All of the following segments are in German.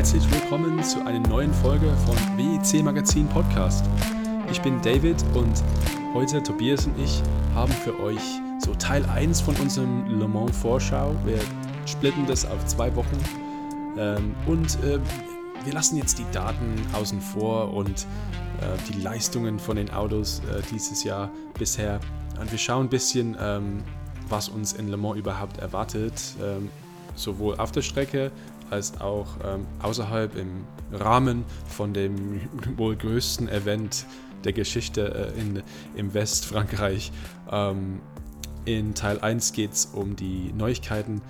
herzlich willkommen zu einer neuen Folge von WEC Magazin Podcast. Ich bin David und heute Tobias und ich haben für euch so Teil 1 von unserem Le Mans Vorschau. Wir splitten das auf zwei Wochen ähm, und äh, wir lassen jetzt die Daten außen vor und äh, die Leistungen von den Autos äh, dieses Jahr bisher. Und wir schauen ein bisschen, ähm, was uns in Le Mans überhaupt erwartet, ähm, sowohl auf der Strecke als auch ähm, außerhalb im Rahmen von dem wohl größten Event der Geschichte äh, in, im Westfrankreich. Ähm, in Teil 1 geht es um die Neuigkeiten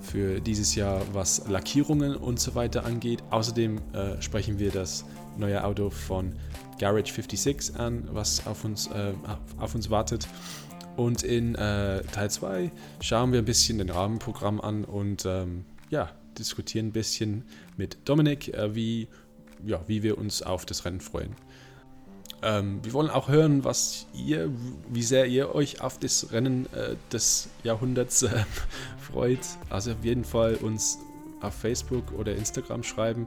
für dieses Jahr, was Lackierungen und so weiter angeht. Außerdem äh, sprechen wir das neue Auto von Garage 56 an, was auf uns, äh, auf uns wartet. Und in äh, Teil 2 schauen wir ein bisschen den Rahmenprogramm an und ähm, ja, diskutieren ein bisschen mit Dominik, äh, wie, ja, wie wir uns auf das Rennen freuen. Ähm, wir wollen auch hören, was ihr, wie sehr ihr euch auf das Rennen äh, des Jahrhunderts äh, freut. Also auf jeden Fall uns auf Facebook oder Instagram schreiben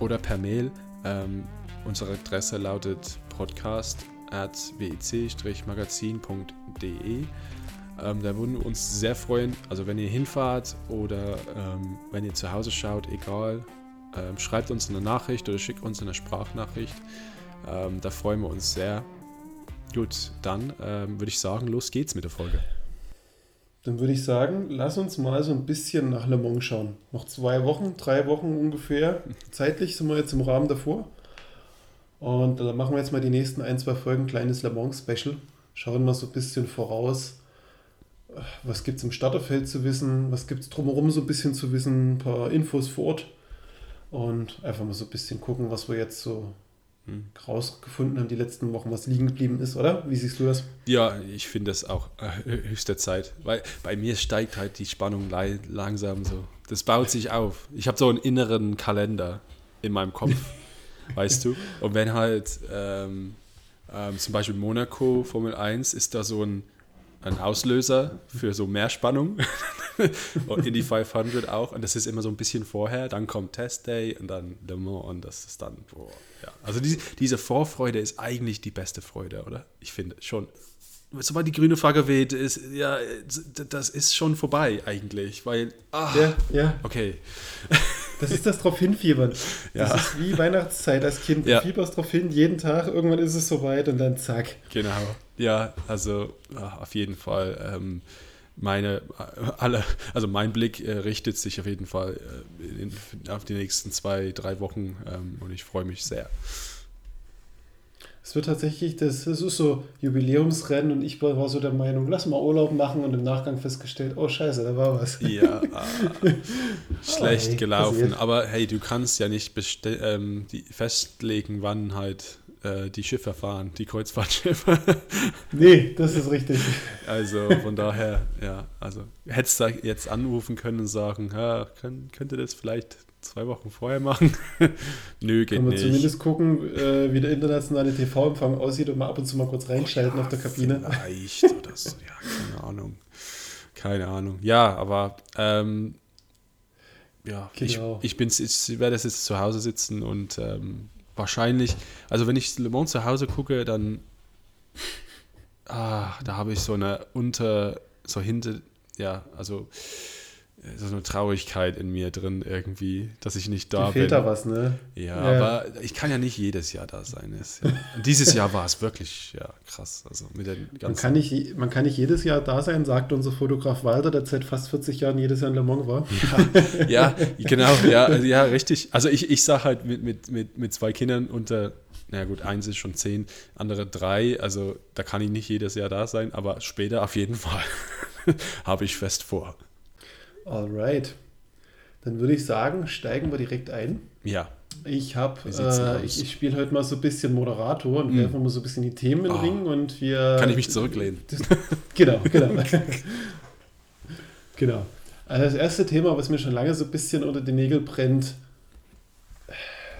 oder per Mail. Ähm, unsere Adresse lautet podcast at wec-magazin.de. Ähm, da würden wir uns sehr freuen. Also wenn ihr hinfahrt oder ähm, wenn ihr zu Hause schaut, egal, ähm, schreibt uns eine Nachricht oder schickt uns eine Sprachnachricht. Ähm, da freuen wir uns sehr. Gut, dann ähm, würde ich sagen, los geht's mit der Folge. Dann würde ich sagen, lass uns mal so ein bisschen nach Le Mans schauen. Noch zwei Wochen, drei Wochen ungefähr. Zeitlich sind wir jetzt im Rahmen davor. Und dann machen wir jetzt mal die nächsten ein, zwei Folgen kleines Le Mans Special. Schauen mal so ein bisschen voraus, was gibt es im Starterfeld zu wissen, was gibt es drumherum so ein bisschen zu wissen, ein paar Infos vor Ort und einfach mal so ein bisschen gucken, was wir jetzt so hm. rausgefunden haben die letzten Wochen, was liegen geblieben ist, oder? Wie siehst du das? Ja, ich finde das auch äh, höchste Zeit, weil bei mir steigt halt die Spannung langsam so. Das baut sich auf. Ich habe so einen inneren Kalender in meinem Kopf, weißt du? Und wenn halt ähm, ähm, zum Beispiel Monaco Formel 1 ist da so ein ein Auslöser für so mehr Spannung. und Indy 500 auch. Und das ist immer so ein bisschen vorher. Dann kommt Test Day und dann Le Mans und das ist dann, boah, ja. Also die, diese Vorfreude ist eigentlich die beste Freude, oder? Ich finde schon. Sobald die grüne Flagge weht, ist, ja, das ist schon vorbei eigentlich, weil, ah, ja, ja. okay. Das ist das drauf hinfiebern. Ja. Das ist wie Weihnachtszeit als Kind. Du ja. fieberst drauf hin, jeden Tag, irgendwann ist es soweit und dann zack. Genau. Ja, also ach, auf jeden Fall. Ähm, meine, alle, also mein Blick äh, richtet sich auf jeden Fall äh, in, auf die nächsten zwei, drei Wochen ähm, und ich freue mich sehr. Es wird tatsächlich, das, das ist so Jubiläumsrennen und ich war so der Meinung, lass mal Urlaub machen und im Nachgang festgestellt, oh scheiße, da war was. Ja, ah, schlecht oh, gelaufen. Passiert. Aber hey, du kannst ja nicht ähm, die festlegen, wann halt äh, die Schiffe fahren, die Kreuzfahrtschiffe. nee, das ist richtig. Also von daher, ja, also hättest du jetzt anrufen können und sagen, ja, könnte das vielleicht zwei Wochen vorher machen? Nö, geht Können wir zumindest gucken, äh, wie der internationale TV-Empfang aussieht und mal ab und zu mal kurz reinschalten oh, ja, auf der Kabine. Vielleicht oder so, ja, keine Ahnung. Keine Ahnung. Ja, aber ähm, ja, genau. ich, ich, bin's, ich werde jetzt zu Hause sitzen und ähm, wahrscheinlich, also wenn ich Le Mans zu Hause gucke, dann, ah, da habe ich so eine unter, so hinter, ja, also so eine Traurigkeit in mir drin irgendwie, dass ich nicht da Dir fehlt bin. da was, ne? Ja, ja, aber ich kann ja nicht jedes Jahr da sein. Ist, ja. dieses Jahr war es wirklich ja, krass. Also mit den ganzen man, kann nicht, man kann nicht jedes Jahr da sein, sagt unser Fotograf Walter, der seit fast 40 Jahren jedes Jahr in Le Mans war. Ja, ja genau, ja, ja, richtig. Also ich, ich sage halt mit, mit, mit, mit zwei Kindern unter, na gut, eins ist schon zehn, andere drei, also da kann ich nicht jedes Jahr da sein, aber später auf jeden Fall habe ich fest vor. Alright. Dann würde ich sagen, steigen wir direkt ein. Ja. Ich habe, äh, ich, ich spiele heute mal so ein bisschen Moderator und mm. werfe mal so ein bisschen die Themen in den oh. Ring und wir. Kann ich mich zurücklehnen? Genau, genau. genau. Also das erste Thema, was mir schon lange so ein bisschen unter die Nägel brennt,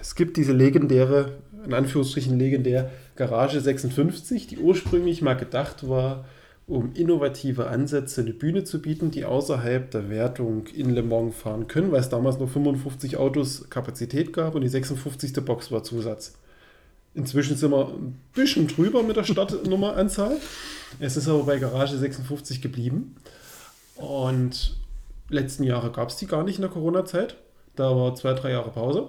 es gibt diese legendäre, in Anführungsstrichen legendär, Garage 56, die ursprünglich mal gedacht war, um innovative Ansätze eine Bühne zu bieten, die außerhalb der Wertung in Le Mans fahren können, weil es damals nur 55 Autos Kapazität gab und die 56. Box war Zusatz. Inzwischen sind wir ein bisschen drüber mit der Startnummeranzahl. Es ist aber bei Garage 56 geblieben. Und letzten Jahre gab es die gar nicht in der Corona-Zeit. Da war zwei, drei Jahre Pause.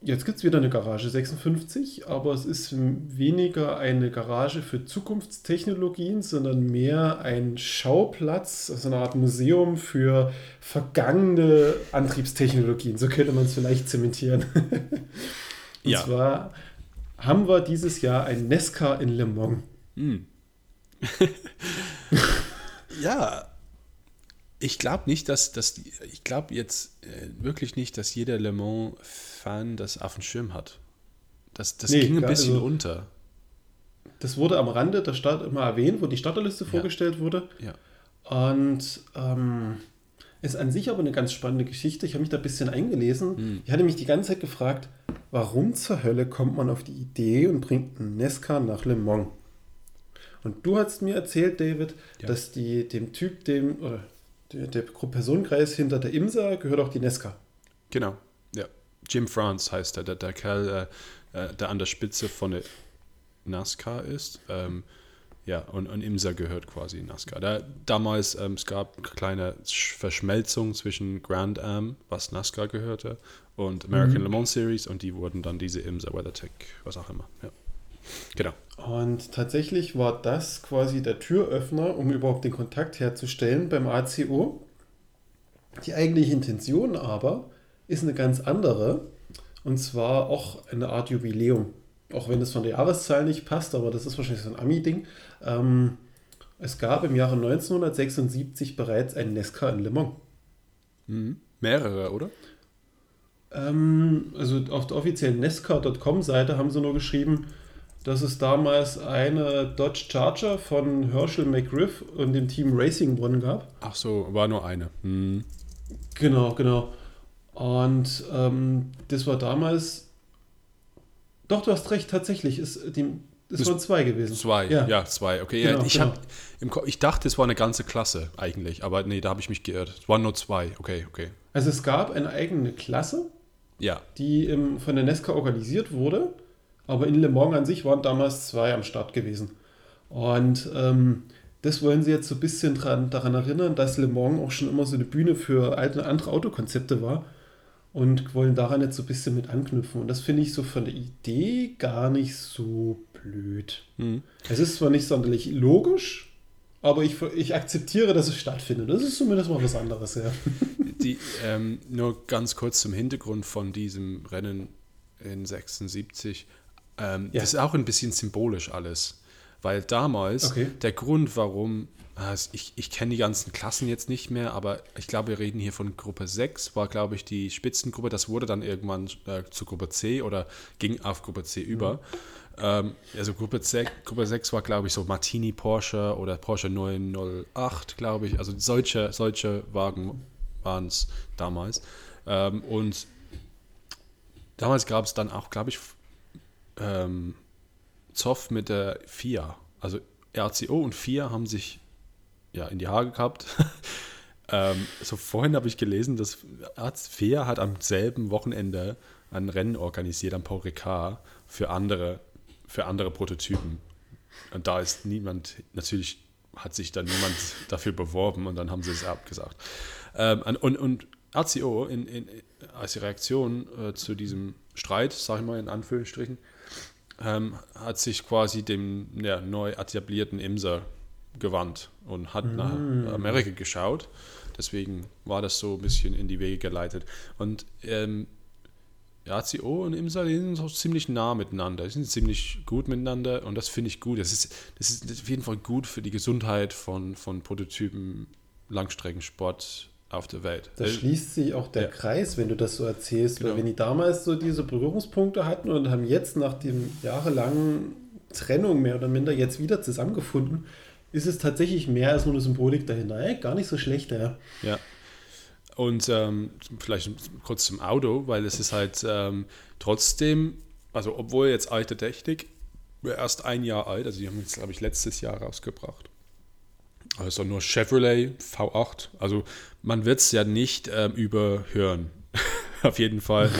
Jetzt gibt es wieder eine Garage 56, aber es ist weniger eine Garage für Zukunftstechnologien, sondern mehr ein Schauplatz, also eine Art Museum für vergangene Antriebstechnologien. So könnte man es vielleicht zementieren. Und ja. zwar haben wir dieses Jahr ein Nesca in Le Mans. Hm. ja, ich glaube nicht, dass, dass die, ich glaube jetzt äh, wirklich nicht, dass jeder Le Mans-Fan das auf dem Schirm hat. Das, das nee, ging ein bisschen also, unter. Das wurde am Rande der Stadt immer erwähnt, wo die Starterliste ja. vorgestellt wurde. Ja. Und ähm, ist an sich aber eine ganz spannende Geschichte. Ich habe mich da ein bisschen eingelesen. Hm. Ich hatte mich die ganze Zeit gefragt, warum zur Hölle kommt man auf die Idee und bringt einen Nesca nach Le Mans? Und du hast mir erzählt, David, ja. dass die dem Typ, dem, oder der, der Personenkreis hinter der IMSA gehört auch die Nesca. Genau. Jim France heißt er, der, der Kerl, äh, äh der an der Spitze von der NASCAR ist. Ähm, ja, und, und IMSA gehört quasi NASCAR. Da, damals, ähm, es gab eine kleine Verschmelzung zwischen Grand Am, was NASCAR gehörte, und American mhm. Le Mans Series und die wurden dann diese IMSA WeatherTech, was auch immer. Ja. Genau. Und tatsächlich war das quasi der Türöffner, um überhaupt den Kontakt herzustellen beim ACO. Die eigentliche Intention aber ist eine ganz andere. Und zwar auch eine Art Jubiläum. Auch wenn es von der Jahreszahl nicht passt, aber das ist wahrscheinlich so ein Ami-Ding. Ähm, es gab im Jahre 1976 bereits ein Nesca in Le Mans. Mhm. Mehrere, oder? Ähm, also auf der offiziellen nesca.com-Seite haben sie nur geschrieben, dass es damals eine Dodge Charger von Herschel McGriff und dem Team Racing One gab. Ach so, war nur eine. Hm. Genau, genau. Und ähm, das war damals. Doch, du hast recht, tatsächlich. Ist die, es waren zwei gewesen. Zwei, ja, ja zwei. Okay, genau, ja, ich, genau. Hab, ich dachte, es war eine ganze Klasse eigentlich, aber nee, da habe ich mich geirrt. Es waren nur zwei. Okay, okay. Also es gab eine eigene Klasse, ja. die im, von der Nesca organisiert wurde. Aber in Le Mans an sich waren damals zwei am Start gewesen. Und ähm, das wollen sie jetzt so ein bisschen dran, daran erinnern, dass Le Mans auch schon immer so eine Bühne für alte, andere Autokonzepte war und wollen daran jetzt so ein bisschen mit anknüpfen. Und das finde ich so von der Idee gar nicht so blöd. Mhm. Es ist zwar nicht sonderlich logisch, aber ich, ich akzeptiere, dass es stattfindet. Das ist zumindest mal was anderes, ja. Die, ähm, nur ganz kurz zum Hintergrund von diesem Rennen in 76. Ähm, ja. Das ist auch ein bisschen symbolisch alles. Weil damals okay. der Grund, warum, also ich, ich kenne die ganzen Klassen jetzt nicht mehr, aber ich glaube, wir reden hier von Gruppe 6, war, glaube ich, die Spitzengruppe. Das wurde dann irgendwann äh, zu Gruppe C oder ging auf Gruppe C über. Mhm. Ähm, also Gruppe, C, Gruppe 6 war, glaube ich, so Martini Porsche oder Porsche 908, glaube ich. Also solche, solche Wagen waren es damals. Ähm, und damals gab es dann auch, glaube ich, ähm, Zoff mit der FIA. Also RCO und FIA haben sich ja in die Haare gehabt. ähm, so vorhin habe ich gelesen, dass FIA hat am selben Wochenende ein Rennen organisiert am Paul Ricard für andere, für andere Prototypen. Und da ist niemand, natürlich hat sich dann niemand dafür beworben und dann haben sie es abgesagt. Ähm, und, und RCO in, in, als Reaktion äh, zu diesem Streit, sage ich mal in Anführungsstrichen, ähm, hat sich quasi dem ja, neu etablierten Imser gewandt und hat mm. nach Amerika geschaut. Deswegen war das so ein bisschen in die Wege geleitet. Und ähm, ACO und IMSA die sind auch ziemlich nah miteinander. Die sind ziemlich gut miteinander und das finde ich gut. Das ist, das ist auf jeden Fall gut für die Gesundheit von, von Prototypen Langstreckensport auf der Welt. Da schließt sich auch der ja. Kreis, wenn du das so erzählst, genau. weil wenn die damals so diese Berührungspunkte hatten und haben jetzt nach dem jahrelangen Trennung mehr oder minder jetzt wieder zusammengefunden, ist es tatsächlich mehr als nur eine Symbolik dahinter. Ey, gar nicht so schlecht, ja. Ja. Und ähm, vielleicht kurz zum Auto, weil es ist halt ähm, trotzdem, also obwohl jetzt alte Technik, erst ein Jahr alt, also die haben jetzt, glaube ich, letztes Jahr rausgebracht. Also nur Chevrolet V8. Also man wird es ja nicht ähm, überhören. Auf jeden Fall.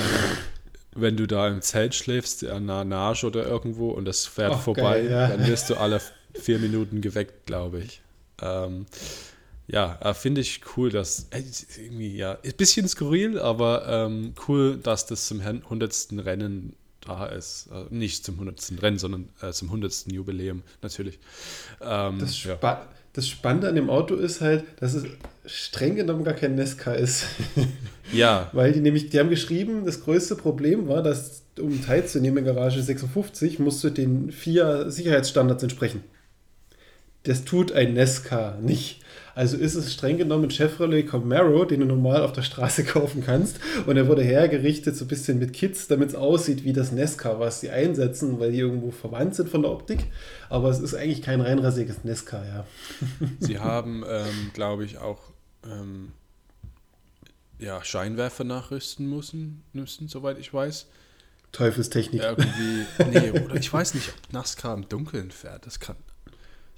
Wenn du da im Zelt schläfst, an einer Nage oder irgendwo und das fährt Ach, vorbei, geil, ja. dann wirst du alle vier Minuten geweckt, glaube ich. Ähm, ja, äh, finde ich cool, dass äh, irgendwie, ja, ein bisschen skurril, aber ähm, cool, dass das zum 100. Rennen da ist. Äh, nicht zum 100. Rennen, sondern äh, zum 100. Jubiläum, natürlich. Ähm, Das, ja. Das Spannende an dem Auto ist halt, dass es streng genommen gar kein Nesca ist. ja, Weil die nämlich, die haben geschrieben, das größte Problem war, dass um teilzunehmen in Garage 56 musst du den vier Sicherheitsstandards entsprechen. Das tut ein Nesca nicht. Also ist es streng genommen ein Chevrolet Camaro, den du normal auf der Straße kaufen kannst. Und er wurde hergerichtet so ein bisschen mit Kits, damit es aussieht wie das Nesca, was sie einsetzen, weil die irgendwo verwandt sind von der Optik. Aber es ist eigentlich kein reinrassiges Nesca, ja. sie haben, ähm, glaube ich, auch ähm, ja, Scheinwerfer nachrüsten müssen, müssen, soweit ich weiß. Teufelstechnik. Irgendwie, nee, oder ich weiß nicht, ob NASCAR im Dunkeln fährt. Das kann.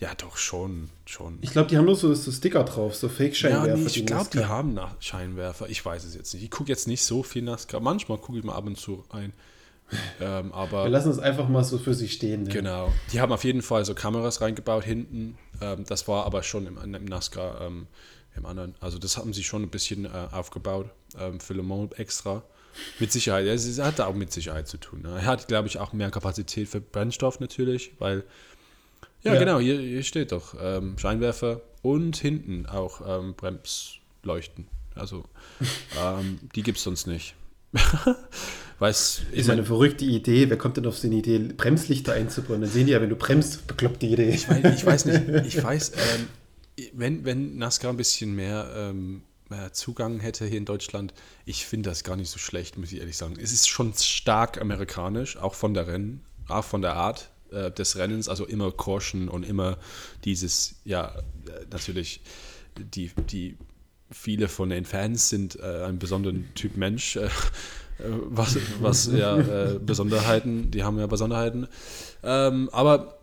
Ja, doch schon, schon. Ich glaube, die haben nur so, so Sticker drauf, so Fake-Scheinwerfer. ja, nee, ich glaube, die haben nach Scheinwerfer. Ich weiß es jetzt nicht. Ich gucke jetzt nicht so viel NASCAR. Manchmal gucke ich mal ab und zu ein. Ähm, aber Wir lassen es einfach mal so für sich stehen. Ne? Genau. Die haben auf jeden Fall so Kameras reingebaut hinten. Ähm, das war aber schon im, im NASCAR ähm, im anderen. Also das haben sie schon ein bisschen äh, aufgebaut ähm, für Le Mans extra. Mit Sicherheit. Ja, Es hat auch mit Sicherheit zu tun. Ne? Er hat, glaube ich, auch mehr Kapazität für Brennstoff natürlich, weil ja, Ja. genau, hier, hier steht doch ähm, Scheinwerfer und hinten auch ähm, Bremsleuchten. Also ähm, die gibt es sonst nicht. Weiß, Ist ja eine verrückte Idee. Wer kommt denn auf so eine Idee, Bremslichter einzubauen? Dann sehen die ja, wenn du bremst, bekloppte Idee. Ich weiß, ich weiß nicht, ich weiß, ähm, wenn, wenn NASCAR ein bisschen mehr, ähm, mehr Zugang hätte hier in Deutschland, ich finde das gar nicht so schlecht, muss ich ehrlich sagen. Es ist schon stark amerikanisch, auch von der Rennen, auch von der Art äh, des Rennens, also immer Caution und immer dieses, ja, äh, natürlich die, die viele von den Fans sind äh, ein besonderer Typ Mensch, äh, äh, was, was ja äh, Besonderheiten, die haben ja Besonderheiten. Ähm, aber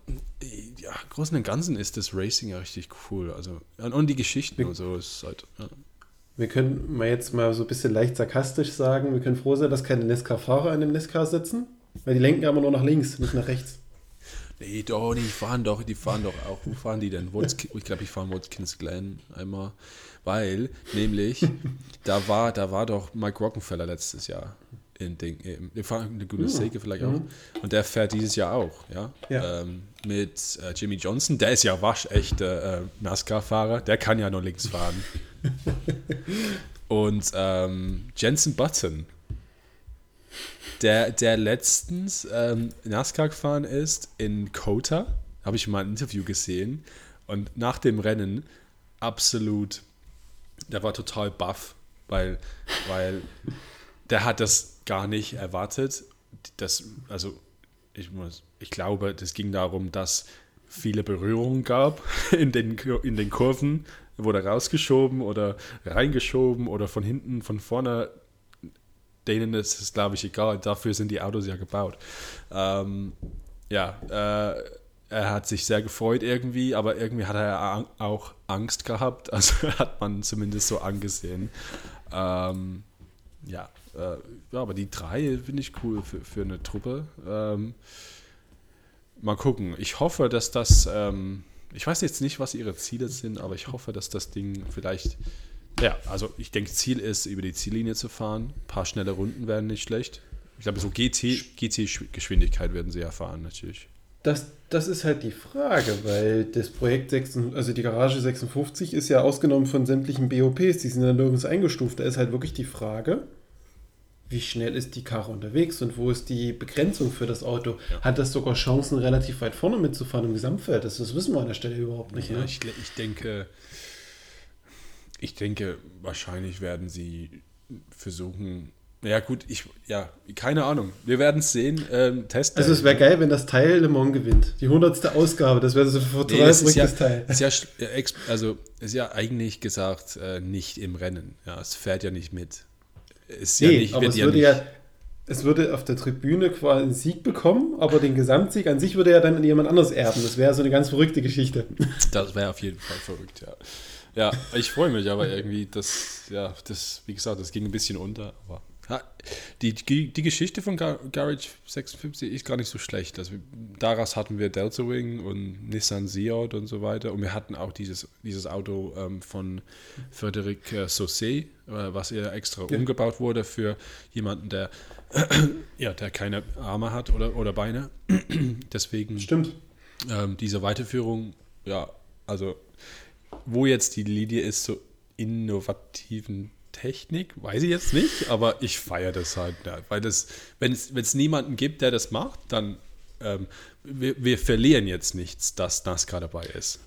ja, im Großen und Ganzen ist das Racing ja richtig cool. Also, und, und die Geschichten und so ist halt. Ja. Wir können mal jetzt mal so ein bisschen leicht sarkastisch sagen, wir können froh sein, dass keine Nesca-Fahrer an dem Nesca sitzen, weil die lenken aber nur nach links, nicht nach rechts. Nee, doch, die fahren doch, die fahren doch auch. Wo fahren die denn? Watkin, ich glaube, ich fahre Watkins Glen einmal. Weil, nämlich, da war, da war doch Mike Rockenfeller letztes Jahr in Ding. im- Wir fahren eine gute Säge vielleicht auch. Und der fährt dieses Jahr auch, ja. Ja. Ähm, mit äh, Jimmy Johnson, der ist ja waschechter äh, NASCAR-Fahrer, der kann ja nur links fahren. Und ähm, Jensen Button, der, der letztens ähm, NASCAR gefahren ist in Kota, habe ich mal ein Interview gesehen. Und nach dem Rennen absolut, der war total baff, weil, weil der hat das gar nicht erwartet. Das, also ich, muss, ich glaube, das ging darum, dass viele Berührungen gab in den, in den Kurven. Wurde rausgeschoben oder reingeschoben oder von hinten, von vorne. Denen ist es, glaube ich, egal. Dafür sind die Autos ja gebaut. Ähm, ja, äh, er hat sich sehr gefreut irgendwie, aber irgendwie hat er auch Angst gehabt. Also hat man zumindest so angesehen. Ähm, ja, äh, ja, aber die drei finde ich cool für, für eine Truppe. Ähm, mal gucken. Ich hoffe, dass das, ähm, ich weiß jetzt nicht, was ihre Ziele sind, aber ich hoffe, dass das Ding vielleicht, ja, also ich denke, Ziel ist, über die Ziellinie zu fahren. Ein paar schnelle Runden wären nicht schlecht. Ich glaube, so GT, GT-Geschwindigkeit werden sie erfahren, natürlich. Das, das ist halt die Frage, weil das Projekt 6, also die Garage 56 ist ja ausgenommen von sämtlichen BOPs, die sind ja nirgends eingestuft. Da ist halt wirklich die Frage, wie schnell ist die Karre unterwegs und wo ist die Begrenzung für das Auto? Ja. Hat das sogar Chancen, relativ weit vorne mitzufahren im Gesamtfeld? Das, das wissen wir an der Stelle überhaupt nicht. Ja, ne? ich, ich denke, ich denke, wahrscheinlich werden sie versuchen. Ja, gut, ich, ja, keine Ahnung. Wir werden es sehen. Ähm, Test. Also es wäre geil, wenn das Teil Le Mans gewinnt. Die hundertste Ausgabe, das wäre so ein Nee, es ist ja, Teil. ist ja, ja, also ist ja eigentlich gesagt äh, nicht im Rennen. Ja, es fährt ja nicht mit. Ist ja nee, nicht, aber es ja würde nicht, ja, es würde auf der Tribüne quasi einen Sieg bekommen, aber den Gesamtsieg an sich würde ja dann jemand anderes erben. Das wäre so eine ganz verrückte Geschichte. Das wäre auf jeden Fall verrückt, ja. Ja, ich freue mich aber irgendwie, dass, ja, das, wie gesagt, das ging ein bisschen unter, aber die, die, Geschichte von Gar Garage 56 ist gar nicht so schlecht. Also daraus hatten wir Delta Wing und Nissan Seat und so weiter. Und wir hatten auch dieses, dieses Auto ähm, von Frederic äh, Saussé, äh, was ja extra ja. umgebaut wurde für jemanden, der, ja, der keine Arme hat oder, oder Beine. Deswegen Stimmt. Ähm, diese Weiterführung, ja, also wo jetzt die Linie ist, so innovativen Technik, weiß ich jetzt nicht, aber ich feiere das halt. Ja, weil das, wenn es niemanden gibt, der das macht, dann ähm, wir, wir, verlieren jetzt nichts, dass NASCAR dabei ist.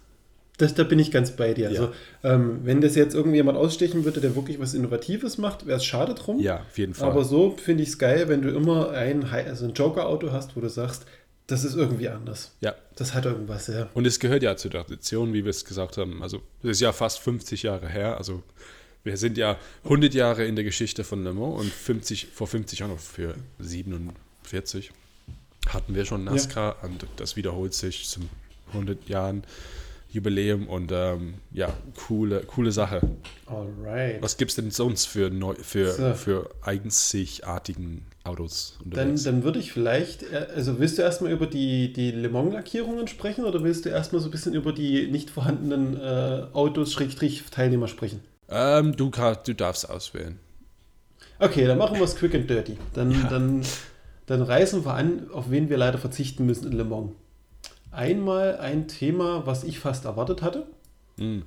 Das, da bin ich ganz bei dir. Ja. Also, ähm, wenn das jetzt irgendjemand ausstechen würde, der wirklich was Innovatives macht, wäre es schade drum. Ja, auf jeden Fall. Aber so finde ich es geil, wenn du immer ein, also ein Joker-Auto hast, wo du sagst, das ist irgendwie anders. Ja. Das hat irgendwas, ja. Und es gehört ja zur Tradition, wie wir es gesagt haben. Also, es ist ja fast 50 Jahre her. Also, wir sind ja 100 Jahre in der Geschichte von Le Mans und 50, vor 50 Jahren, für 47 hatten wir schon NASCAR ja. und das wiederholt sich zum 100 Jahren Jubiläum und ähm, ja, coole, coole Sache. Alright. Was gibt es denn sonst für, neu, für, so. für einzigartigen Autos unterwegs? Dann, dann würde ich vielleicht, äh, also willst du erstmal über die, die Le Mans-Lackierungen sprechen oder willst du erstmal so ein bisschen über die nicht vorhandenen äh, Autos, Schrägstrich, Teilnehmer sprechen? Ähm, du, du darfst auswählen. Okay, dann machen wir es quick and dirty. Dann, ja. dann, dann reißen wir an, auf wen wir leider verzichten müssen in Le Mans. Einmal ein Thema, was ich fast erwartet hatte. Mhm.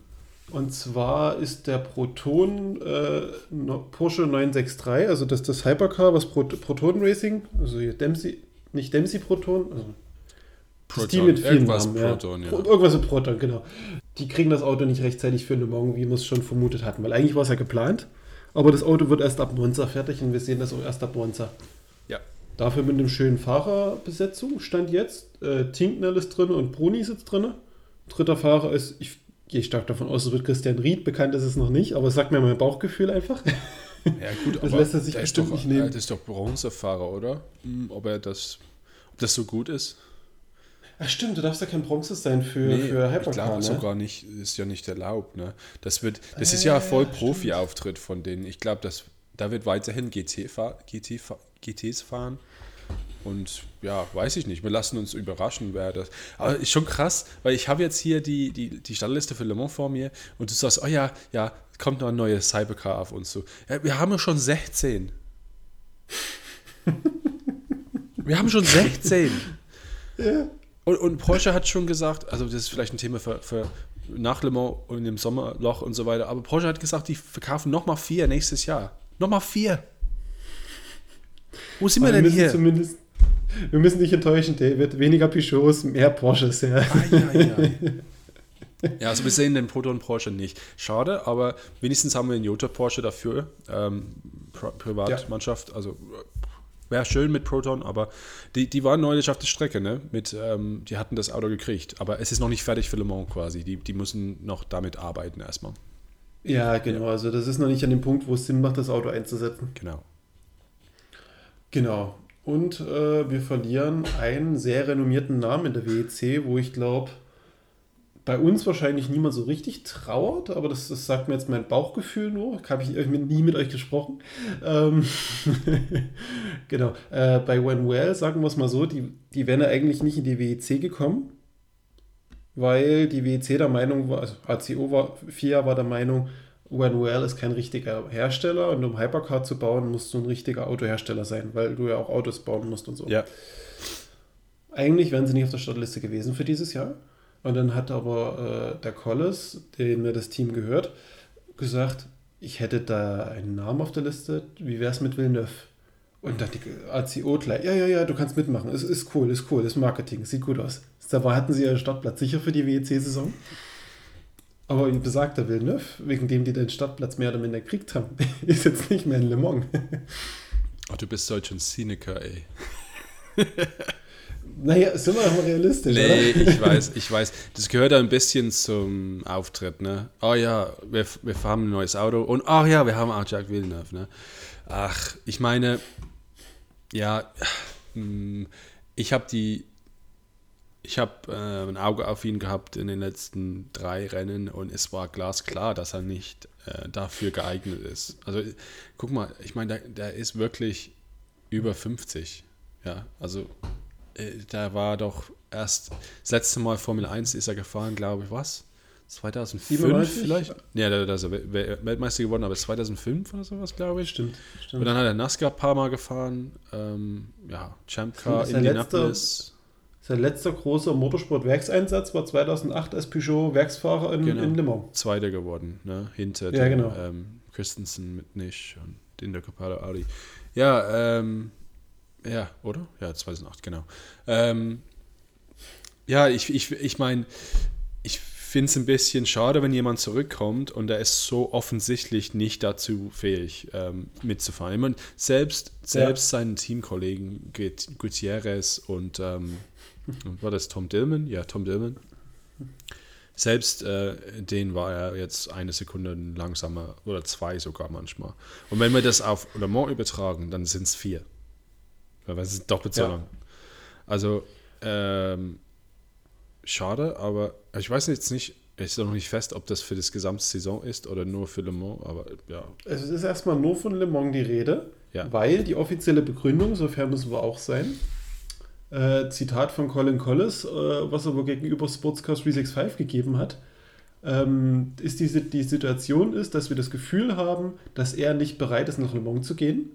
Und zwar ist der Proton äh, Porsche 963, also das, das Hypercar, was Pro, Proton Racing, also hier Dempsey, nicht Dempsey Proton, also Proton, die mit vielen irgendwas Namen, Proton, ja. ja. Irgendwas mit Proton, genau. Die kriegen das Auto nicht rechtzeitig für Le Mans, wie wir es schon vermutet hatten, weil eigentlich war es ja geplant. Aber das Auto wird erst ab Monza fertig und wir sehen das auch erst ab Monza. Ja. Dafür mit einem schönen Fahrerbesetzung stand jetzt. Äh, Tinknell ist drin und Bruni sitzt drin. Dritter Fahrer ist, ich gehe stark davon aus, es wird Christian Ried. Bekannt ist es noch nicht, aber es sagt mir mein Bauchgefühl einfach. Ja, gut, das aber lässt er sich bestimmt doch, nicht nehmen. Das ist doch Bronzefahrer, oder? Hm, ob er das, ob das so gut ist? Ach stimmt, du darfst ja kein Bronze sein für, nee, für Hypercar. Ich glaube ne? sogar nicht, ist ja nicht erlaubt. Ne? Das, wird, das äh, ist ja voll Profi-Auftritt von denen. Ich glaube, da wird weiterhin GT, GT, GTs fahren. Und ja, weiß ich nicht. Wir lassen uns überraschen, wer das. Aber ist schon krass, weil ich habe jetzt hier die, die, die Startliste für Le Mans vor mir und du sagst, oh ja, ja, kommt noch ein neues Cybercar auf uns zu. Ja, wir haben ja schon 16. wir haben schon 16. Ja. Und, und, Porsche hat schon gesagt, also das ist vielleicht ein Thema für, für nach Le Mans und im Sommerloch und so weiter, aber Porsche hat gesagt, die verkaufen nochmal vier nächstes Jahr. Nochmal vier. Wo sind wir denn hier? Zumindest, wir müssen dich enttäuschen, David. Weniger Peugeots, mehr Porsches. Ja. Ah, ja, ja. ja, also wir sehen den Proton Porsche nicht. Schade, aber wenigstens haben wir einen Jota Porsche dafür. Ähm, Pri Privatmannschaft, ja. also wäre schön mit Proton, aber die, die waren neulich auf der Strecke, ne? Mit, ähm, die hatten das Auto gekriegt, aber es ist noch nicht fertig für Le Mans quasi. Die, die müssen noch damit arbeiten erstmal. Ja, genau. Also das ist noch nicht an dem Punkt, wo es Sinn macht, das Auto einzusetzen. Genau. Genau. Und äh, wir verlieren einen sehr renommierten Namen in der WEC, wo ich glaube, bei uns wahrscheinlich niemand so richtig trauert, aber das, das sagt mir jetzt mein Bauchgefühl nur. Habe ich nie mit euch gesprochen. Ähm genau. Äh, bei Well sagen wir es mal so, die, die wären eigentlich nicht in die WEC gekommen, weil die WEC der Meinung war, also ACO war, FIA war der Meinung, Well ist kein richtiger Hersteller und um Hypercar zu bauen, musst du ein richtiger Autohersteller sein, weil du ja auch Autos bauen musst und so. Ja. Eigentlich wären sie nicht auf der Startliste gewesen für dieses Jahr. Und dann hat aber äh, der Collis, dem mir das Team gehört, gesagt, ich hätte da einen Namen auf der Liste, wie wäre es mit Villeneuve? Und dann die ACO gleich, ja, ja, ja, du kannst mitmachen, es ist cool, ist cool, ist Marketing, sieht gut aus. Dabei hatten sie ihren Startplatz sicher für die WEC-Saison. Aber wie besagter Villeneuve, wegen dem die den Stadtplatz mehr oder minder gekriegt haben, ist jetzt nicht mehr in Le Mans. Ach, du bist solch ein Cyniker, ey. naja, sind wir doch mal realistisch, nee, oder? ich weiß, ich weiß. Das gehört ein bisschen zum Auftritt, ne? Oh ja, wir, wir haben ein neues Auto und ach oh ja, wir haben auch Jacques Villeneuve, ne? Ach, ich meine, ja, hm, ich habe die, ich habe äh, ein Auge auf ihn gehabt in den letzten drei Rennen und es war glasklar, dass er nicht äh, dafür geeignet ist. Also guck mal, ich meine, der, der ist wirklich über 50. Ja, also äh, da war doch erst das letzte Mal Formel 1 ist er gefahren, glaube ich, was? 2005 97? vielleicht? Ja, da, da ist er Wel- Weltmeister geworden, aber 2005 oder sowas, glaube ich. Stimmt, Und stimmt. dann hat er NASCAR ein paar Mal gefahren. Ähm, ja, Champ Car, Indianapolis. Sein letzter großer Motorsport-Werkseinsatz war 2008 als Peugeot-Werksfahrer in, Genau. in Mans. Zweiter geworden, ne? Hinter Ja, dem, genau. ähm, Christensen mit Nisch und in der Capello Audi. Ja, ähm, ja, oder? Ja, 2008, genau. Ähm, ja, ich, ich, ich meine, ich finde es ein bisschen schade, wenn jemand zurückkommt und er ist so offensichtlich nicht dazu fähig, ähm, mitzufahren. Ich meine, selbst, selbst seinen Teamkollegen Gut- Gutierrez und, ähm, war das Tom Dillman? Ja, Tom Dillman. Selbst äh, den war er jetzt eine Sekunde langsamer oder zwei sogar manchmal. Und wenn wir das auf Le Mans übertragen, dann sind es vier. Weil es ist doppelt so Ja. lang. Also, ähm, schade, aber ich weiß jetzt nicht, es ist noch nicht fest, ob das für das gesamte Saison ist oder nur für Le Mans, aber ja. Also es ist erstmal nur von Le Mans die Rede, Ja. weil die offizielle Begründung, sofern müssen wir auch sein, äh, Zitat von Colin Collis, äh, was er wohl gegenüber Sportscast 365 gegeben hat, ähm, ist diese, die Situation ist, dass wir das Gefühl haben, dass er nicht bereit ist, nach Le Mans zu gehen,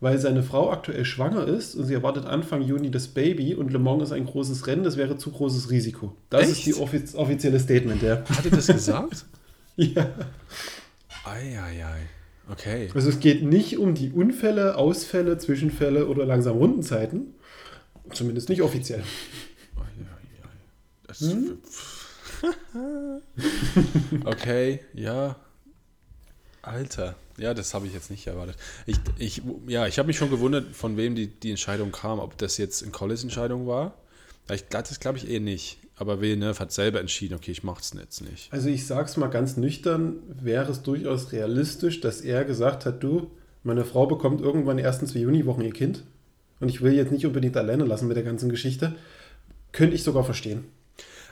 weil seine Frau aktuell schwanger ist und sie erwartet Anfang Juni das Baby und Le Mans ist ein großes Rennen, das wäre zu großes Risiko. Das Echt? ist die offiz offizielle Statement, ja. Hat er das gesagt? ja. Eieiei. Okay. Also es geht nicht um die Unfälle, Ausfälle, Zwischenfälle oder langsam Rundenzeiten. Zumindest nicht offiziell. Hm? okay, ja. Alter. Ja, das habe ich jetzt nicht erwartet. Ich, ich, ja, ich habe mich schon gewundert, von wem die, die Entscheidung kam, ob das jetzt eine Collis-Entscheidung war. Ich, das glaube ich eh nicht. Aber Villeneuve hat selber entschieden, okay, ich mache es jetzt nicht. Also ich sage es mal ganz nüchtern, wäre es durchaus realistisch, dass er gesagt hat, du, meine Frau bekommt irgendwann die ersten zwei Juniwochen ihr Kind und ich will jetzt nicht unbedingt alleine lassen mit der ganzen Geschichte. Könnte ich sogar verstehen.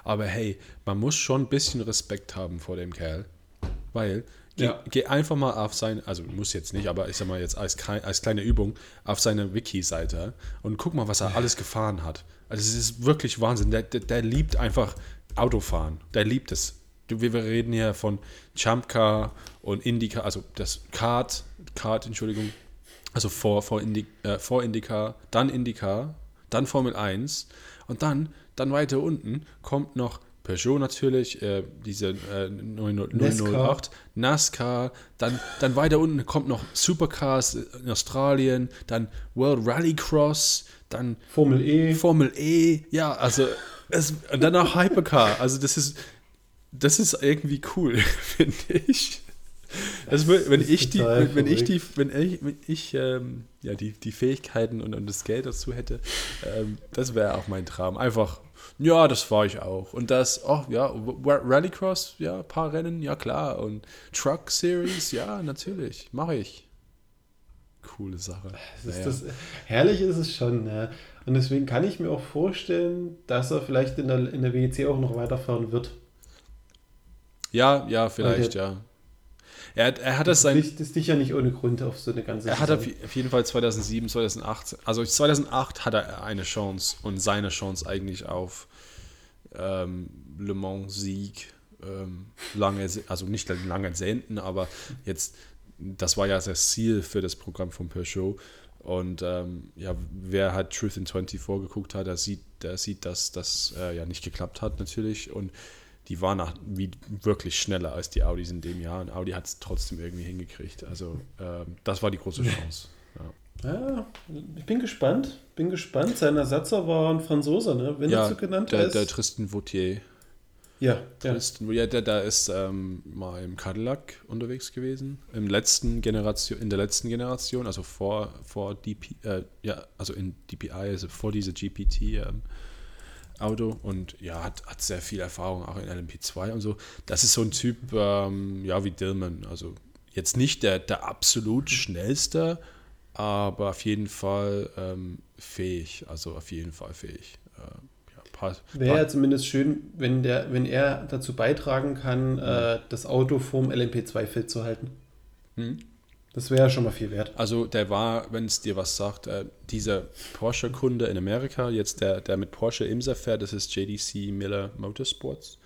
Aber hey, man muss schon ein bisschen Respekt haben vor dem Kerl. Weil, geh, Ja. geh einfach mal auf sein, also muss jetzt nicht, aber ich sag mal jetzt als, als kleine Übung, auf seine Wiki-Seite und guck mal, was er alles gefahren hat. Also es ist wirklich Wahnsinn. Der, der, der liebt einfach Autofahren. Der liebt es. Wir wir reden hier von Jump Car und Indica, also das Kart, Kart, Entschuldigung, also vor, vor, Indi, äh, vor Indica, dann Indica, dann Formel 1 und dann, dann weiter unten kommt noch Peugeot natürlich, äh, diese äh, 908, NASCAR. NASCAR, dann, dann weiter unten kommt noch Supercars in Australien, dann World Rallycross, dann Formel E. Formel E, ja, also es, und dann auch Hypercar, also das ist, das ist irgendwie cool, finde ich. Das, wür- wenn ich die, total wenn ich die, wenn ich, wenn ich ähm, ja, die, die Fähigkeiten und, und das Geld dazu hätte, ähm, das wäre auch mein Traum. Einfach, ja, das war ich auch. Und das, oh ja, Ra- Rallycross, ja, ein paar Rennen, ja klar. Und Truck Series, ja, natürlich, mache ich. Coole Sache. Das ist Naja. das, herrlich ist es schon. Ja. Und deswegen kann ich mir auch vorstellen, dass er vielleicht in der, in der WEC auch noch weiterfahren wird. Ja, ja, vielleicht, ja. Er, hat- er hat das sein, Das ist, das ist sicher nicht ohne Grund auf so eine ganze Er hat auf jeden Fall 2007, 2008, also 2008 hat er eine Chance und seine Chance eigentlich auf ähm, Le Mans Sieg ähm, lange, also nicht lange ersehnten, aber jetzt, das war ja das Ziel für das Programm von Peugeot. Und ähm, ja, wer halt Truth in 24 geguckt hat, der sieht, der sieht, dass das äh, ja nicht geklappt hat natürlich. Und die waren nach, wie, wirklich schneller als die Audis in dem Jahr. Und Audi hat es trotzdem irgendwie hingekriegt. Also ähm, das war die große Chance. Ja. Ja, ich bin gespannt. Bin gespannt. Sein Ersatzer war ein Franzose, ne? Wenn Ja, er so genannt der, der Tristan Vautier. ja, ja. Tristan, ja, der, der ist ähm, mal im Cadillac unterwegs gewesen. Im letzten Generation, in der letzten Generation, also vor, vor DP, äh, ja, also in DPI, also vor diese GPT ähm, Auto und ja, hat, hat sehr viel Erfahrung auch in LMP2 und so. Das ist so ein Typ, ähm, ja, wie Dillman. Also jetzt nicht der, der absolut schnellste, aber auf jeden Fall ähm, fähig. Also auf jeden Fall fähig. Äh, ja, passt. Wäre ja zumindest schön, wenn, der, wenn er dazu beitragen kann, äh, das Auto vorm LMP2-Feld zu halten. Hm? Das wäre ja schon mal viel wert. Also der war, wenn es dir was sagt, äh, dieser Porsche-Kunde in Amerika, jetzt der, der mit Porsche Imsa fährt, das ist JDC Miller Motorsports.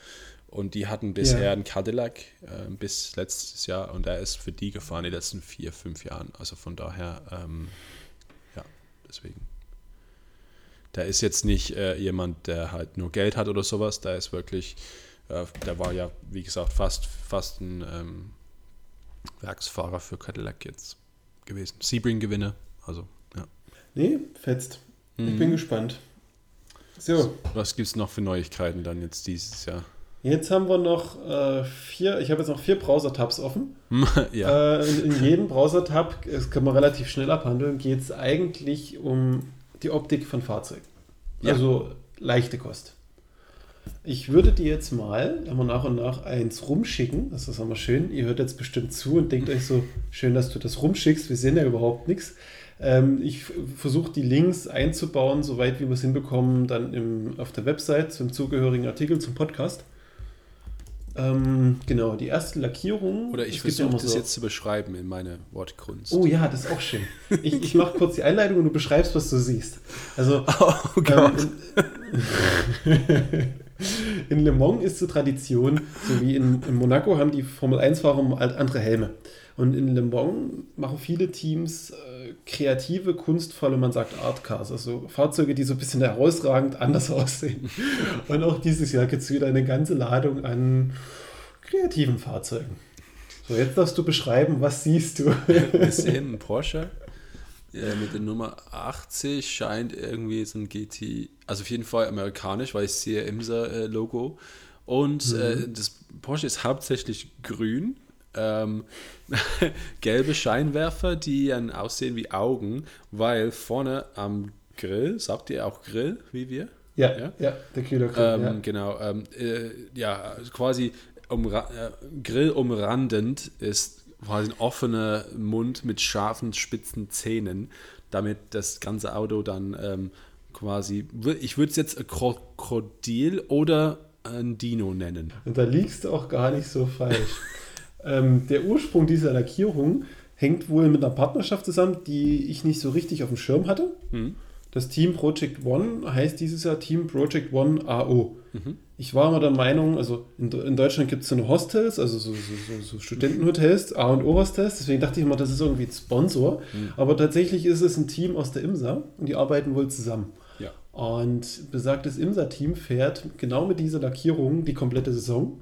Und die hatten bisher Ja. einen Cadillac äh, bis letztes Jahr und er ist für die gefahren die letzten vier, fünf Jahren. Also von daher, ähm, ja, deswegen. Der ist jetzt nicht äh, jemand, der halt nur Geld hat oder sowas. Der ist wirklich, äh, der war ja, wie gesagt, fast, fast ein ähm, Werksfahrer für Cadillac jetzt gewesen. Sebring-Gewinner, also ja. Nee, fetzt. Ich Mhm. bin gespannt. So, Was gibt es noch für Neuigkeiten dann jetzt dieses Jahr? jetzt haben wir noch äh, vier, ich habe jetzt noch vier Browser-Tabs offen. ja. Äh, in, in jedem Browser-Tab, das kann man relativ schnell abhandeln, geht es eigentlich um die Optik von Fahrzeugen. Ja. Also leichte Kost. Ich würde dir jetzt mal immer nach und nach eins rumschicken. Das ist immer schön. Ihr hört jetzt bestimmt zu und denkt euch so, schön, dass du das rumschickst. Wir sehen ja überhaupt nichts. Ähm, ich versuche die Links einzubauen, soweit wir es hinbekommen, dann im, auf der Website zum zugehörigen Artikel zum Podcast. Ähm, genau, die erste Lackierung. Oder ich ja versuche das so- jetzt zu beschreiben in meine Wortkunst. Oh ja, das ist auch schön. Ich, ich mache kurz die Einleitung und du beschreibst, was du siehst. Also Oh Gott. ähm, in, Le Mans ist so Tradition, so wie in, in Monaco haben die Formel 1-Fahrer halt andere Helme. Und in Le Mans machen viele Teams äh, kreative, kunstvolle, man sagt Art Cars, also Fahrzeuge, die so ein bisschen herausragend anders aussehen. Und auch dieses Jahr gibt es wieder eine ganze Ladung an kreativen Fahrzeugen. So, jetzt darfst du beschreiben, was siehst du? Wir sehen einen Porsche äh, mit der Nummer 80, scheint irgendwie so ein GT, also auf jeden Fall amerikanisch, weil ich sehe IMSA-Logo. Und äh, das Porsche ist hauptsächlich grün. Ähm, gelbe Scheinwerfer, die dann aussehen wie Augen, weil vorne am Grill, sagt ihr auch Grill, wie wir? Ja, Ja? ja, der Kühlergrill. Ähm, ja. Genau, ähm, äh, ja, quasi umra äh, Grill umrandend ist quasi ein offener Mund mit scharfen, spitzen Zähnen, damit das ganze Auto dann ähm, quasi, ich würde es jetzt ein Krokodil oder ein Dino nennen. Und da liegst du auch gar nicht so falsch. ähm, der Ursprung dieser Lackierung hängt wohl mit einer Partnerschaft zusammen, die ich nicht so richtig auf dem Schirm hatte. Hm? Das Team Project One heißt dieses Jahr Team Project One AO. Ich war immer der Meinung, also in, in Deutschland gibt es so eine Hostels, also so, so, so, so Studentenhotels, A und O Hostels, deswegen dachte ich immer, das ist irgendwie ein Sponsor. Aber tatsächlich ist es ein Team aus der IMSA und die arbeiten wohl zusammen. Ja. Und besagtes IMSA-Team fährt genau mit dieser Lackierung die komplette Saison.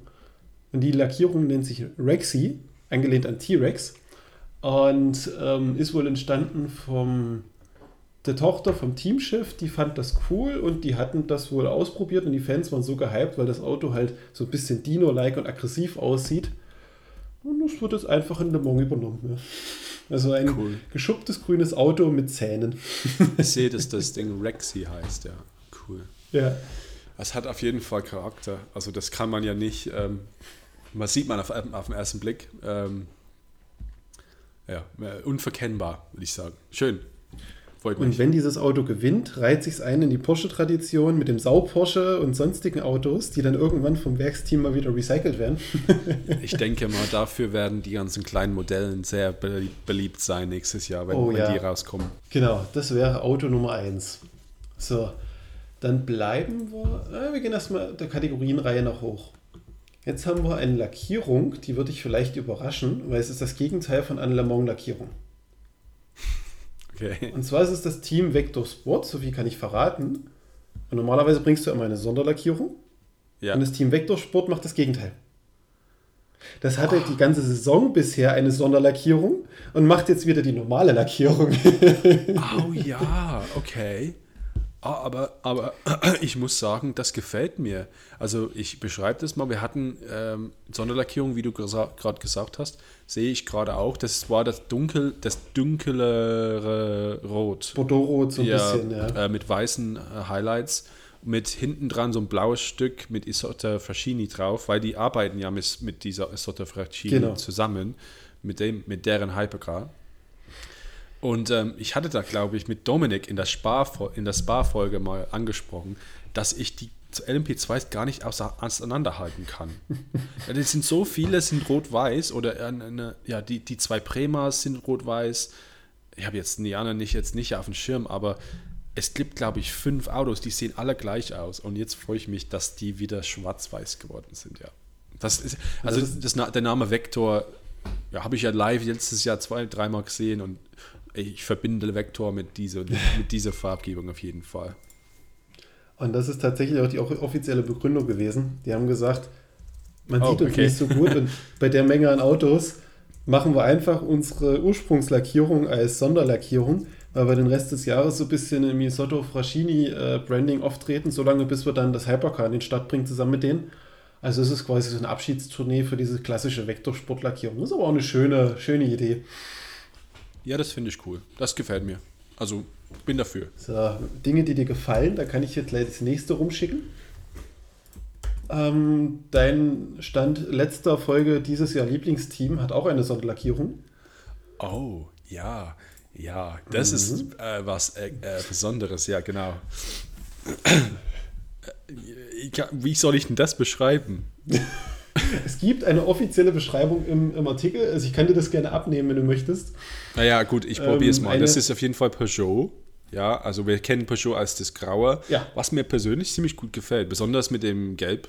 Und die Lackierung nennt sich Rexy, angelehnt an T-Rex. Und ähm, ist wohl entstanden vom der Tochter vom Teamchef, die fand das cool und die hatten das wohl ausprobiert und die Fans waren so gehypt, weil das Auto halt so ein bisschen Dino-like und aggressiv aussieht. Und das wird jetzt einfach in Le Mans übernommen. Ja. Also ein Cool. geschupptes grünes Auto mit Zähnen. Ich sehe, dass das Ding Rexy heißt, ja. Cool. Ja. Es hat auf jeden Fall Charakter. Also das kann man ja nicht, ähm, was sieht man auf, auf den ersten Blick? Ähm, ja, unverkennbar, würde ich sagen. Schön. Freut Und mich. wenn dieses Auto gewinnt, reiht sich ein in die Porsche-Tradition mit dem Sau-Porsche und sonstigen Autos, die dann irgendwann vom Werksteam mal wieder recycelt werden. Ich denke mal, dafür werden die ganzen kleinen Modellen sehr belie- beliebt sein nächstes Jahr, wenn, Oh, wenn ja. die rauskommen. Genau, das wäre Auto Nummer 1. So, dann bleiben wir. Äh, wir gehen erstmal der Kategorienreihe nach hoch. Jetzt haben wir eine Lackierung, die würde ich vielleicht überraschen, weil es ist das Gegenteil von einer Le Mans-Lackierung. Okay. Und zwar ist es das Team Vector Sport, so viel kann ich verraten. Und normalerweise bringst du immer eine Sonderlackierung. Ja. Und das Team Vector Sport macht das Gegenteil. Das hatte die ganze Saison bisher eine Sonderlackierung und macht jetzt wieder die normale Lackierung. Oh ja, okay. Ah, aber, aber ich muss sagen, das gefällt mir. Also ich beschreibe das mal. Wir hatten ähm, Sonderlackierung, wie du gerade gesagt hast, sehe ich gerade auch. Das war das dunkel, das dunklere Rot. Bordeaux-Rot so ein ja, bisschen, ja. Äh, mit weißen äh, Highlights. Mit hinten dran so ein blaues Stück mit Isotta Fraschini drauf, weil die arbeiten ja mit, mit dieser Isotta Fraschini Genau. zusammen, mit, dem, mit deren Hypercar. Und ähm, ich hatte da, glaube ich, mit Dominik in der Spa-Folge mal angesprochen, dass ich die LMP2 gar nicht auseinanderhalten kann. ja, das sind so viele, sind rot-weiß oder eine, ja, die, die zwei Premas sind rot-weiß. Ich habe jetzt anderen nicht, jetzt nicht auf dem Schirm, aber es gibt, glaube ich, fünf Autos, die sehen alle gleich aus. Und jetzt freue ich mich, dass die wieder schwarz-weiß geworden sind, ja. Das ist, also das, das, der Name Vector, ja, habe ich ja live letztes Jahr zwei, dreimal gesehen und ich verbinde Vector mit dieser, mit dieser Farbgebung auf jeden Fall. Und das ist tatsächlich auch die offizielle Begründung gewesen. Die haben gesagt, man oh, sieht uns okay. nicht so gut und bei der Menge an Autos machen wir einfach unsere Ursprungslackierung als Sonderlackierung, weil wir den Rest des Jahres so ein bisschen im Misotto Fraschini äh, Branding auftreten, solange bis wir dann das Hypercar in die Stadt bringen, zusammen mit denen. Also es ist quasi so eine Abschiedstournee für diese klassische Vektorsportlackierung. Das ist aber auch eine schöne, schöne Idee. Ja, das finde ich cool. Das gefällt mir. Also bin dafür. So, Dinge, die dir gefallen, da kann ich jetzt gleich das nächste rumschicken. Ähm, dein Stand letzter Folge dieses Jahr Lieblingsteam hat auch eine Sonderlackierung. Oh, ja. Ja, das mhm. ist äh, was äh, äh, Besonderes, ja, genau. Wie soll ich denn das beschreiben? es gibt eine offizielle Beschreibung im, im, Artikel. Also ich kann dir das gerne abnehmen, wenn du möchtest. Naja, gut, ich probiere es ähm, mal. Das ist auf jeden Fall Peugeot. Ja, also wir kennen Peugeot als das Graue, ja. was mir persönlich ziemlich gut gefällt, besonders mit dem Gelb,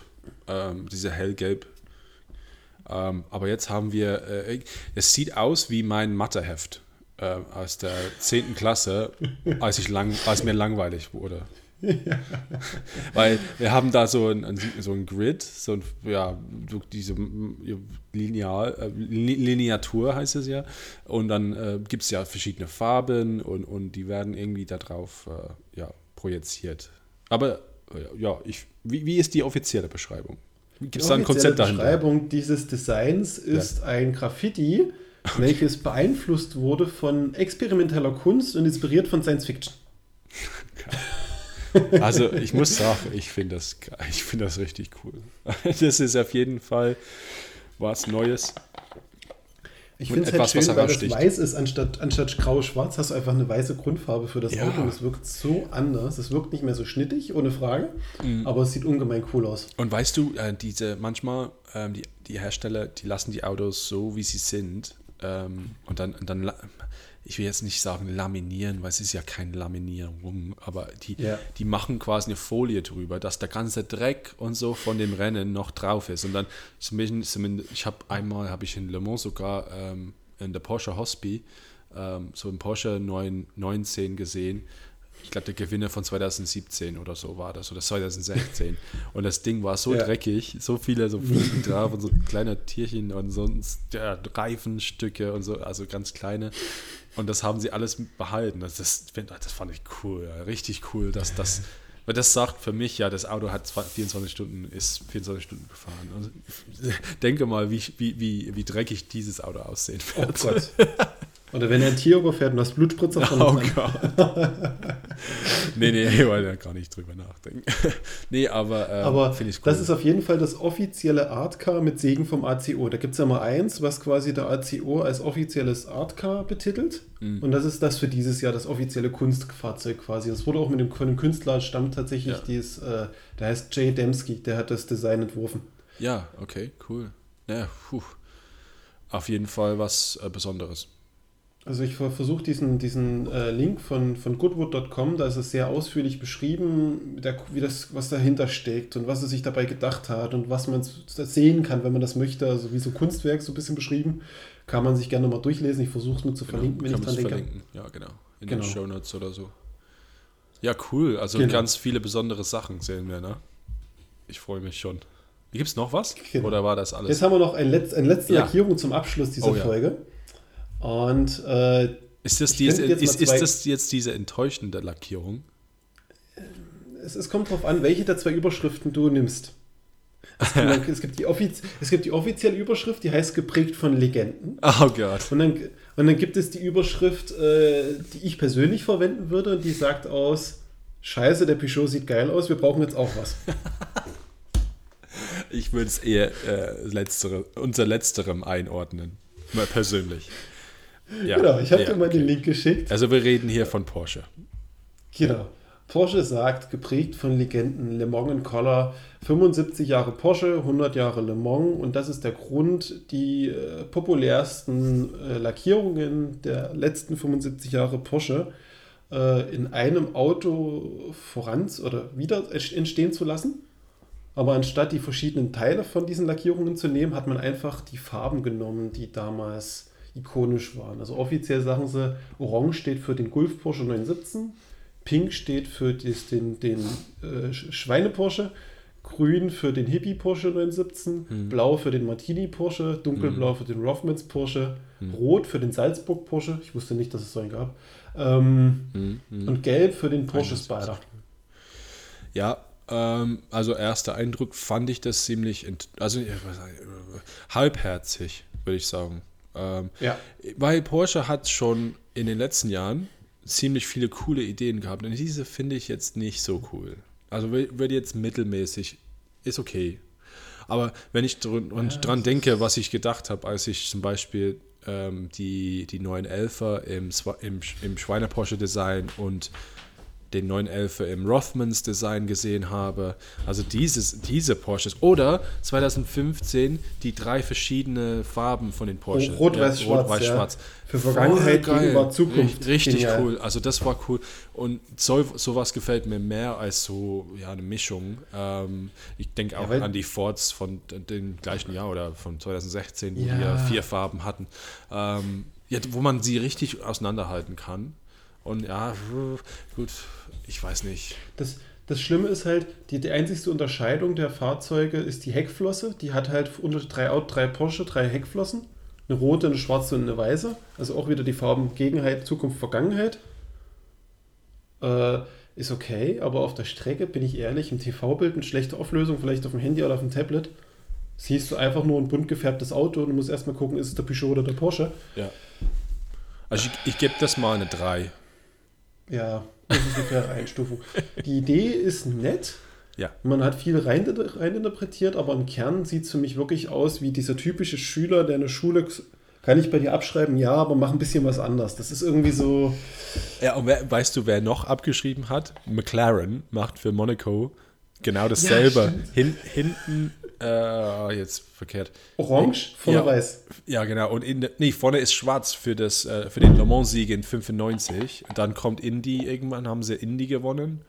ähm, dieser hellgelb. Ähm, aber jetzt haben wir, äh, es sieht aus wie mein Matheheft äh, aus der 10. Klasse, als, ich lang, als mir langweilig wurde. Weil wir haben da so ein, so ein Grid, so ein, ja, diese Lineal, äh, Lineatur heißt es ja. Und dann äh, gibt es ja verschiedene Farben und, und die werden irgendwie darauf äh, ja, projiziert. Aber äh, ja, ich, wie, wie ist die offizielle Beschreibung? Gibt es da ein Konzept dahinter? Die Beschreibung dieses Designs ist ja. ein Graffiti, welches beeinflusst wurde von experimenteller Kunst und inspiriert von Science Fiction. Also ich muss sagen, ich finde das, find das richtig cool. Das ist auf jeden Fall was Neues. Ich finde es halt schön, weil das weiß ist, anstatt, anstatt grau-schwarz hast du einfach eine weiße Grundfarbe für das ja. Auto. Es wirkt so anders. Es wirkt nicht mehr so schnittig, ohne Frage, mhm. aber es sieht ungemein cool aus. Und weißt du, äh, diese manchmal, ähm, die, die Hersteller, die lassen die Autos so, wie sie sind. Ähm, und dann, dann ich will jetzt nicht sagen laminieren, weil es ist ja keine Laminierung, aber die, yeah. die machen quasi eine Folie drüber, dass der ganze Dreck und so von dem Rennen noch drauf ist. Und dann, zumindest, ich habe einmal, habe ich in Le Mans sogar ähm, in der Porsche Hospi ähm, so ein Porsche 919 gesehen. Ich glaube, der Gewinner von 2017 oder so war das, oder 2016. und das Ding war so ja. dreckig, so viele so Fliegen drauf und so kleine Tierchen und sonst ja, Reifenstücke und so, also ganz kleine. Und das haben sie alles behalten. Das, das, das fand ich cool, ja. richtig cool, dass das. Weil das sagt für mich, ja, das Auto hat 24 Stunden, ist 24 Stunden gefahren. Und denke mal, wie, wie, wie, wie dreckig dieses Auto aussehen wird. Oh Gott. Oder wenn er ein Tier überfährt und du hast Blutspritzer von Oh Gott. nee, nee, ich wollte da gar nicht drüber nachdenken. nee, aber, ähm, aber finde ich cool. Das ist auf jeden Fall das offizielle Artcar mit Segen vom ACO. Da gibt es ja mal eins, was quasi der ACO als offizielles Artcar betitelt. Mhm. Und das ist das für dieses Jahr, das offizielle Kunstfahrzeug quasi. Das wurde auch mit dem, dem Künstler stammt tatsächlich ja. dieses, äh, der heißt Jay Dembski, der hat das Design entworfen. Ja, okay, cool. Ja, puh. Auf jeden Fall was äh, Besonderes. Also ich versuche diesen, diesen äh, Link von, von goodwood.com, da ist es sehr ausführlich beschrieben, der, wie das, was dahinter steckt und was er sich dabei gedacht hat und was man sehen kann, wenn man das möchte. Also wie so Kunstwerk so ein bisschen beschrieben. Kann man sich gerne mal durchlesen. Ich versuche es nur zu genau, verlinken, wenn ich dran denke. Verlinken. Ja, genau. In genau. den Show Notes oder so. Ja, cool. Also genau. ganz viele besondere Sachen sehen wir, ne? Ich freue mich schon. Gibt es noch was? Genau. Oder war das alles? Jetzt haben wir noch ein Letz-, eine letzte ja. Lackierung zum Abschluss dieser oh, ja. Folge. Und äh, ist, das diese, ist, ist das jetzt diese enttäuschende Lackierung? Es, es kommt darauf an, welche der zwei Überschriften du nimmst. Es gibt, es, gibt die es gibt die offizielle Überschrift, die heißt geprägt von Legenden. Oh Gott. Und dann, und dann gibt es die Überschrift, äh, die ich persönlich verwenden würde, und die sagt aus: Scheiße, der Peugeot sieht geil aus, wir brauchen jetzt auch was. ich würde es eher äh, letztere, unter letzterem einordnen. Mal persönlich. Ja, genau, ich habe ja, dir mal den okay. Link geschickt. Also wir reden hier von Porsche. Genau. Porsche sagt, geprägt von Legenden Le Mans und Collar, 75 Jahre Porsche, 100 Jahre Le Mans und das ist der Grund, die äh, populärsten äh, Lackierungen der letzten 75 Jahre Porsche äh, in einem Auto voran oder wieder entstehen zu lassen. Aber anstatt die verschiedenen Teile von diesen Lackierungen zu nehmen, hat man einfach die Farben genommen, die damals ikonisch waren. Also offiziell sagen sie, Orange steht für den Gulf Porsche 917, Pink steht für das, den, den äh, Schweine Porsche, Grün für den Hippie Porsche 917, Hm. Blau für den Martini Porsche, Dunkelblau für den Rothmans Porsche, Hm. Rot für den Salzburg Porsche, ich wusste nicht, dass es so einen gab, ähm, Hm, hm. und Gelb für den Porsche Spider. Ja, ähm, also erster Eindruck fand ich das ziemlich, also äh, halbherzig, würde ich sagen. Ähm, Ja. weil Porsche hat schon in den letzten Jahren ziemlich viele coole Ideen gehabt und diese finde ich jetzt nicht so cool. Also wi- wird jetzt mittelmäßig, ist okay. Aber wenn ich dr und dran denke, was ich gedacht habe, als ich zum Beispiel ähm, die, die 911er im, Swa- im, Sch- im Schweine-Porsche-Design und den 911er im Rothmans Design gesehen habe. Also dieses, diese Porsches. Oder 2015 die drei verschiedene Farben von den Porsche. Rot, Ja, Weiß, Schwarz, Rot, Weiß, ja. Schwarz. Für Vergangenheit. Gegenwart, Zukunft. Richt- Richtig Genial. cool. Also das war cool. Und so, sowas gefällt mir mehr als so ja, eine Mischung. Ähm, ich denke auch weil- an die Fords von dem gleichen Jahr oder von 2016, wo Ja. ja vier Farben hatten. Ähm, ja, wo man sie richtig auseinanderhalten kann. Und ja, gut, ich weiß nicht. Das, das Schlimme ist halt, die, die einzigste Unterscheidung der Fahrzeuge ist die Heckflosse. Die hat halt unter drei, drei Porsche drei Heckflossen. Eine rote, eine schwarze und eine weiße. Also auch wieder die Farben Gegenheit, Zukunft, Vergangenheit. Äh, ist okay, aber auf der Strecke, bin ich ehrlich, im TV-Bild mit schlechter Auflösung, vielleicht auf dem Handy oder auf dem Tablet, siehst du einfach nur ein bunt gefärbtes Auto und du musst erstmal gucken, ist es der Peugeot oder der Porsche. Ja. Also ich, ich gebe das mal eine 3. Ja, das ist eine faire Einstufung. Die Idee ist nett. Ja. Man hat viel rein, reininterpretiert, aber im Kern sieht es für mich wirklich aus wie dieser typische Schüler, der in der Schule, kann ich bei dir abschreiben, ja, aber mach ein bisschen was anders. Das ist irgendwie so, Ja, und wer, weißt du, wer noch abgeschrieben hat? McLaren macht für Monaco genau dasselbe. stimmt. Hin, hinten, äh, jetzt verkehrt. orange, vorne Ja. weiß. Ja, genau. Und in, nee, vorne ist schwarz für, das, äh, für den Le Mans-Sieg in 95. Und dann kommt Indy, irgendwann haben sie Indy gewonnen.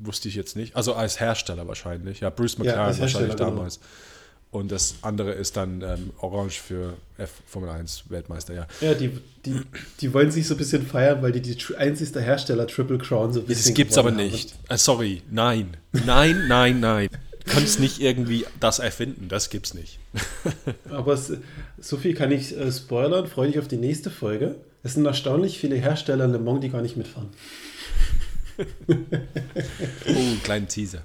Wusste ich jetzt nicht. Also als Hersteller wahrscheinlich. Ja, Bruce McLaren Hersteller, wahrscheinlich genau. damals. Und das andere ist dann ähm, Orange für F Formel 1 Weltmeister, ja. Ja, die, die, die wollen sich so ein bisschen feiern, weil die die einzigste Hersteller Triple Crown so ein bisschen Das gibt's aber haben. nicht. Äh, sorry, nein. Nein, nein, nein. Du kannst nicht irgendwie das erfinden, das gibt's nicht. Aber so viel kann ich äh, spoilern. Freue dich auf die nächste Folge. Es sind erstaunlich viele Hersteller in Le Mans, die gar nicht mitfahren. Oh, kleinen Teaser.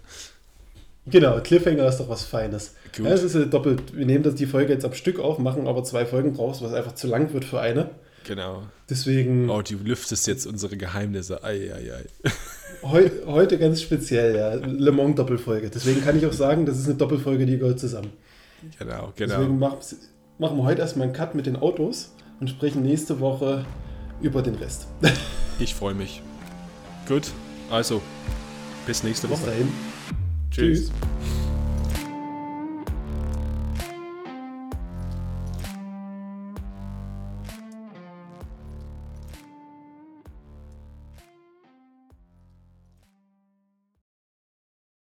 Genau, Cliffhanger ist doch was Feines. Gut. Ja, es ist doppelt. Wir nehmen das die Folge jetzt am Stück auf, machen aber zwei Folgen draus, was einfach zu lang wird für eine. Genau. Deswegen Oh, du lüftest jetzt unsere Geheimnisse. Ei, ei, ei. heu, heute ganz speziell, ja, Le Mans Doppelfolge. Deswegen kann ich auch sagen, das ist eine Doppelfolge, die gehört zusammen. Genau, Deswegen genau. mach, machen wir heute erstmal einen Cut mit den Autos und sprechen nächste Woche über den Rest. Ich freue mich. Gut, also bis nächste Bis Woche. dahin. Tschüss. Tschüss.